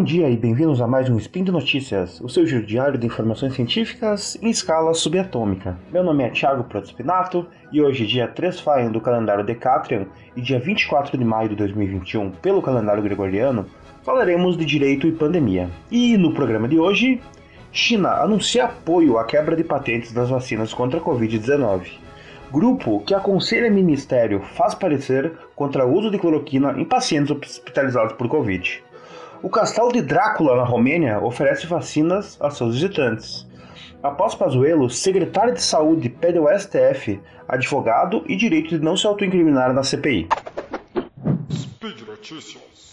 Bom dia e bem-vindos a mais um Spin de Notícias, o seu giro diário de informações científicas em escala subatômica. Meu nome é Thiago Protospinato e hoje, dia 3 Faim do calendário Decatrian e dia 24 de maio de 2021 pelo calendário gregoriano, falaremos de direito e pandemia. E no programa de hoje, China anuncia apoio à quebra de patentes das vacinas contra a Covid-19. Grupo que aconselha ministério faz parecer contra o uso de cloroquina em pacientes hospitalizados por Covid. O castelo de Drácula, na Romênia, oferece vacinas a seus visitantes. Após Pazuello, secretário de saúde pede ao STF advogado e direito de não se autoincriminar na CPI. Speed Notícias.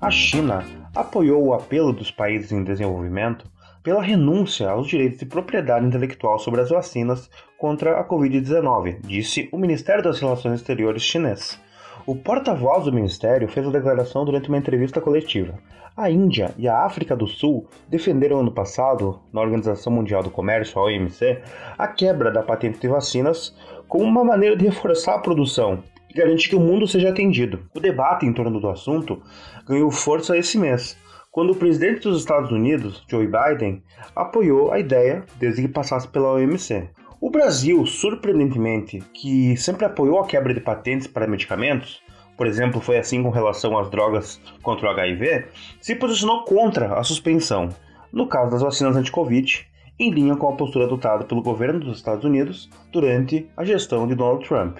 A China apoiou o apelo dos países em desenvolvimento pela renúncia aos direitos de propriedade intelectual sobre as vacinas contra a Covid-19, disse o Ministério das Relações Exteriores chinês. O porta-voz do ministério fez a declaração durante uma entrevista coletiva. A Índia e a África do Sul defenderam ano passado, na Organização Mundial do Comércio, a OMC, a quebra da patente de vacinas como uma maneira de reforçar a produção e garantir que o mundo seja atendido. O debate em torno do assunto ganhou força esse mês, quando o presidente dos Estados Unidos, Joe Biden, apoiou a ideia desde que passasse pela OMC. O Brasil, surpreendentemente, que sempre apoiou a quebra de patentes para medicamentos, por exemplo, foi assim com relação às drogas contra o HIV, se posicionou contra a suspensão, no caso das vacinas anti-Covid, em linha com a postura adotada pelo governo dos Estados Unidos durante a gestão de Donald Trump.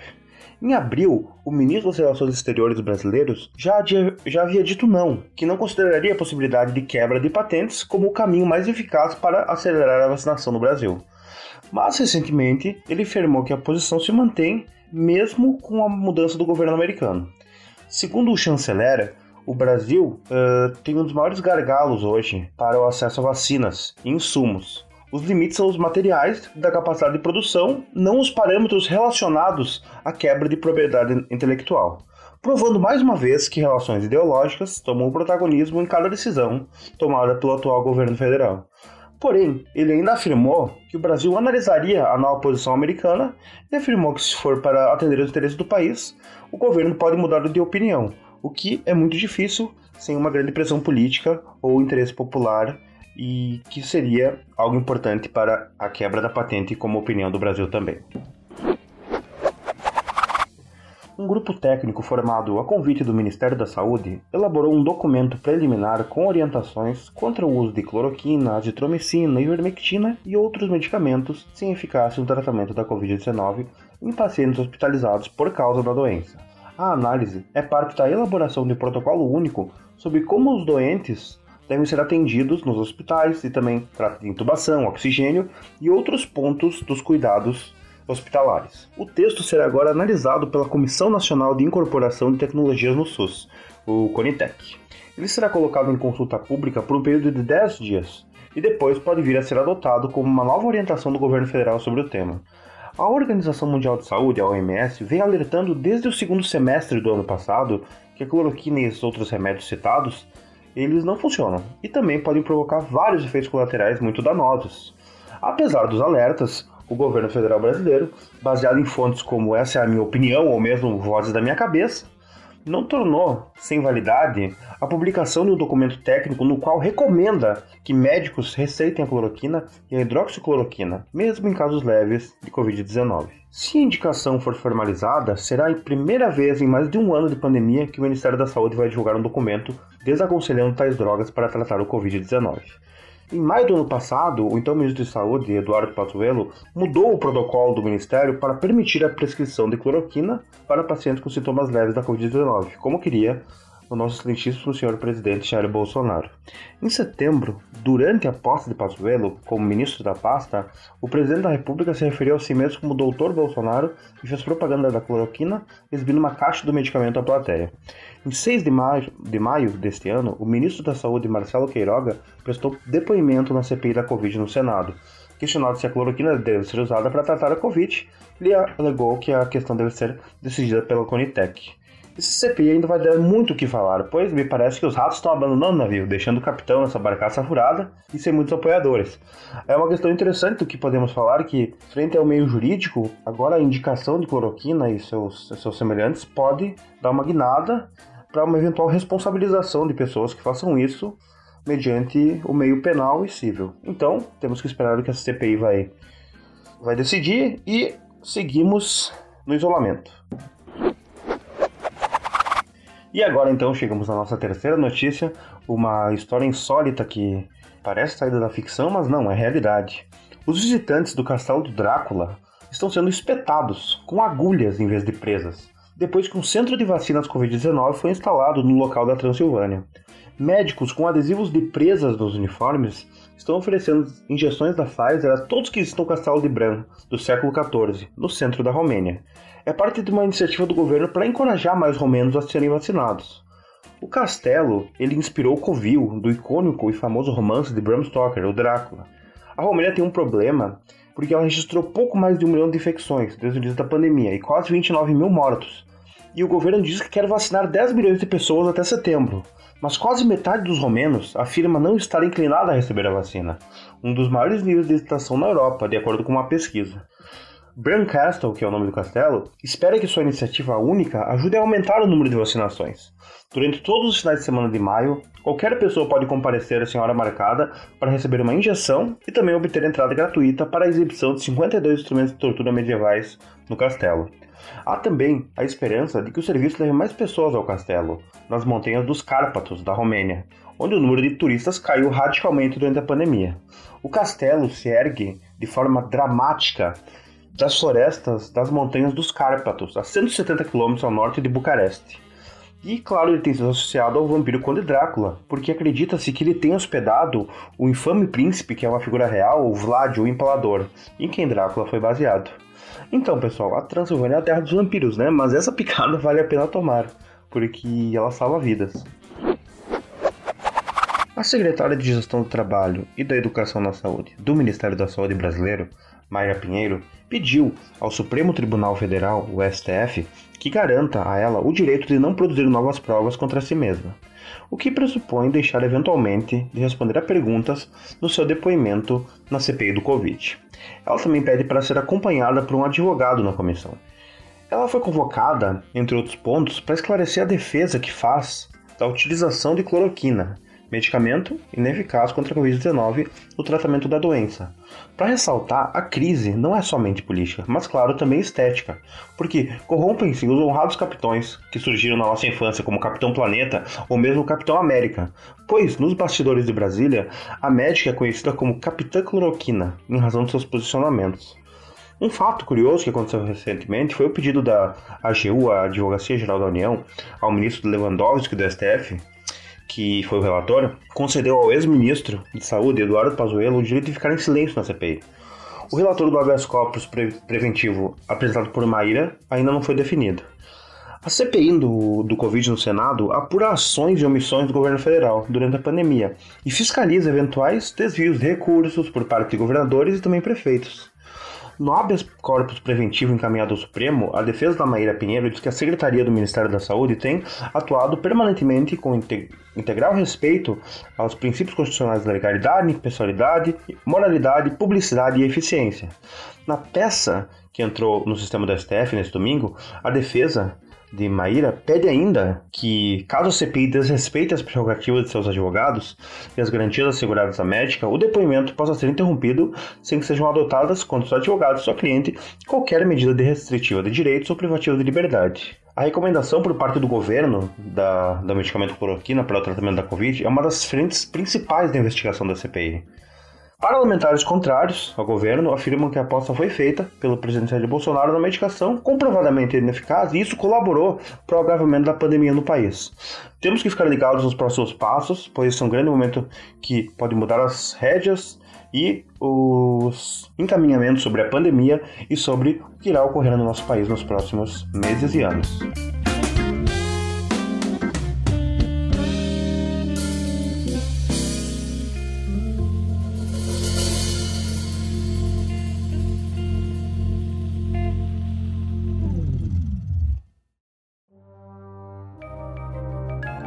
Em abril, o ministro das Relações Exteriores brasileiros já, já havia dito não, que não consideraria a possibilidade de quebra de patentes como o caminho mais eficaz para acelerar a vacinação no Brasil. Mas recentemente ele afirmou que a posição se mantém mesmo com a mudança do governo americano. Segundo o chanceler, o Brasil uh, tem um dos maiores gargalos hoje para o acesso a vacinas e insumos, os limites são os materiais da capacidade de produção, não os parâmetros relacionados à quebra de propriedade intelectual, provando mais uma vez que relações ideológicas tomam protagonismo em cada decisão tomada pelo atual governo federal. Porém, ele ainda afirmou que o Brasil analisaria a nova posição americana e afirmou que, se for para atender os interesses do país, o governo pode mudar de opinião, o que é muito difícil sem uma grande pressão política ou interesse popular e que seria algo importante para a quebra da patente, como opinião do Brasil também. Um grupo técnico formado a convite do Ministério da Saúde elaborou um documento preliminar com orientações contra o uso de cloroquina, azitromicina, ivermectina e outros medicamentos sem eficácia no tratamento da Covid-19 em pacientes hospitalizados por causa da doença. A análise é parte da elaboração de um protocolo único sobre como os doentes devem ser atendidos nos hospitais e também trata de intubação, oxigênio e outros pontos dos cuidados hospitalares. O texto será agora analisado pela Comissão Nacional de Incorporação de Tecnologias no SUS, o CONITEC. Ele será colocado em consulta pública por um período de 10 dias e depois pode vir a ser adotado como uma nova orientação do governo federal sobre o tema. A Organização Mundial de Saúde, a OMS, vem alertando desde o segundo semestre do ano passado que a cloroquina e os outros remédios citados eles não funcionam e também podem provocar vários efeitos colaterais muito danosos. Apesar dos alertas, o governo federal brasileiro, baseado em fontes como essa é a minha opinião ou mesmo vozes da minha cabeça, não tornou sem validade a publicação de um documento técnico no qual recomenda que médicos receitem a cloroquina e a hidroxicloroquina, mesmo em casos leves de Covid-19. Se a indicação for formalizada, será a primeira vez em mais de um ano de pandemia que o Ministério da Saúde vai divulgar um documento desaconselhando tais drogas para tratar o Covid-19. Em maio do ano passado, o então ministro de Saúde, Eduardo Pazuello, mudou o protocolo do ministério para permitir a prescrição de cloroquina para pacientes com sintomas leves da Covid-19, como queria o nosso excelentíssimo senhor presidente Jair Bolsonaro. Em setembro, durante a posse de Pazuello como ministro da pasta, o presidente da República se referiu a si mesmo como Doutor Bolsonaro e fez propaganda da cloroquina, exibindo uma caixa do medicamento à plateia. Em 6 de maio, de maio deste ano, o ministro da Saúde, Marcelo Queiroga, prestou depoimento na CPI da Covid no Senado. Questionado se a cloroquina deve ser usada para tratar a Covid, ele alegou que a questão deve ser decidida pela Conitec. Esse CPI ainda vai dar muito o que falar, pois me parece que os ratos estão abandonando o navio, deixando o capitão nessa barcaça furada e sem muitos apoiadores. É uma questão interessante do que podemos falar que, frente ao meio jurídico, agora a indicação de cloroquina e seus, seus semelhantes pode dar uma guinada para uma eventual responsabilização de pessoas que façam isso mediante o meio penal e civil. Então, temos que esperar o que a CPI vai, vai decidir e seguimos no isolamento. E agora então chegamos à nossa terceira notícia, uma história insólita que parece saída da ficção, mas não, é realidade. Os visitantes do castelo do Drácula estão sendo espetados com agulhas em vez de presas, depois que um centro de vacinas Covid-19 foi instalado no local da Transilvânia. Médicos com adesivos de presas nos uniformes estão oferecendo injeções da Pfizer a todos que visitam o Castelo de Bran, do século XIV, no centro da Romênia é parte de uma iniciativa do governo para encorajar mais romenos a serem vacinados. O castelo ele inspirou Covil, do icônico e famoso romance de Bram Stoker, o Drácula. A Romênia tem um problema porque ela registrou pouco mais de um milhão de infecções desde o início da pandemia e quase 29 mil mortos. E o governo diz que quer vacinar 10 milhões de pessoas até setembro, mas quase metade dos romenos afirma não estar inclinada a receber a vacina, um dos maiores níveis de hesitação na Europa, de acordo com uma pesquisa. Castle, que é o nome do castelo, espera que sua iniciativa única ajude a aumentar o número de vacinações. Durante todos os finais de semana de maio, qualquer pessoa pode comparecer à senhora marcada para receber uma injeção e também obter entrada gratuita para a exibição de 52 instrumentos de tortura medievais no castelo. Há também a esperança de que o serviço leve mais pessoas ao castelo, nas montanhas dos Cárpatos, da Romênia, onde o número de turistas caiu radicalmente durante a pandemia. O castelo se ergue de forma dramática das florestas das montanhas dos Cárpatos, a 170 km ao norte de Bucareste. E claro, ele tem sido associado ao vampiro Conde Drácula, porque acredita-se que ele tem hospedado o infame príncipe, que é uma figura real, o Vlad, o Empalador, em quem Drácula foi baseado. Então, pessoal, a Transilvânia é a terra dos vampiros, né? Mas essa picada vale a pena tomar, porque ela salva vidas. A secretária de Gestão do Trabalho e da Educação na Saúde do Ministério da Saúde brasileiro, Mayra Pinheiro, pediu ao Supremo Tribunal Federal, o STF, que garanta a ela o direito de não produzir novas provas contra si mesma, o que pressupõe deixar eventualmente de responder a perguntas no seu depoimento na CPI do Covid. Ela também pede para ser acompanhada por um advogado na comissão. Ela foi convocada, entre outros pontos, para esclarecer a defesa que faz da utilização de cloroquina, medicamento ineficaz contra a Covid-19 no tratamento da doença. Para ressaltar, a crise não é somente política, mas claro, também estética, porque corrompem-se os honrados capitões que surgiram na nossa infância como Capitão Planeta ou mesmo Capitão América, pois nos bastidores de Brasília, a médica é conhecida como Capitã Cloroquina, em razão de seus posicionamentos. Um fato curioso que aconteceu recentemente foi o pedido da AGU, a Advocacia Geral da União, ao ministro Lewandowski do STF, que foi o relator, concedeu ao ex-ministro de Saúde, Eduardo Pazuello, o direito de ficar em silêncio na CPI. O relator do habeas corpus pre preventivo apresentado por Maíra ainda não foi definido. A CPI do, do Covid no Senado apura ações e omissões do governo federal durante a pandemia e fiscaliza eventuais desvios de recursos por parte de governadores e também prefeitos. No habeas corpus preventivo encaminhado ao Supremo, a defesa da Maíra Pinheiro diz que a Secretaria do Ministério da Saúde tem atuado permanentemente com integral respeito aos princípios constitucionais da legalidade, pessoalidade, moralidade, publicidade e eficiência. Na peça que entrou no sistema do STF neste domingo, a defesa de Maíra pede ainda que, caso a CPI desrespeite as prerrogativas de seus advogados e as garantias asseguradas à médica, o depoimento possa ser interrompido sem que sejam adotadas contra os advogados ou cliente qualquer medida de restritiva de direitos ou privativa de liberdade. A recomendação por parte do governo da, do medicamento cloroquina para o tratamento da Covid é uma das frentes principais da investigação da CPI. Parlamentares contrários ao governo afirmam que a aposta foi feita pelo presidente Jair Bolsonaro na medicação comprovadamente ineficaz e isso colaborou para o agravamento da pandemia no país. Temos que ficar ligados nos próximos passos, pois esse é um grande momento que pode mudar as rédeas e os encaminhamentos sobre a pandemia e sobre o que irá ocorrer no nosso país nos próximos meses e anos.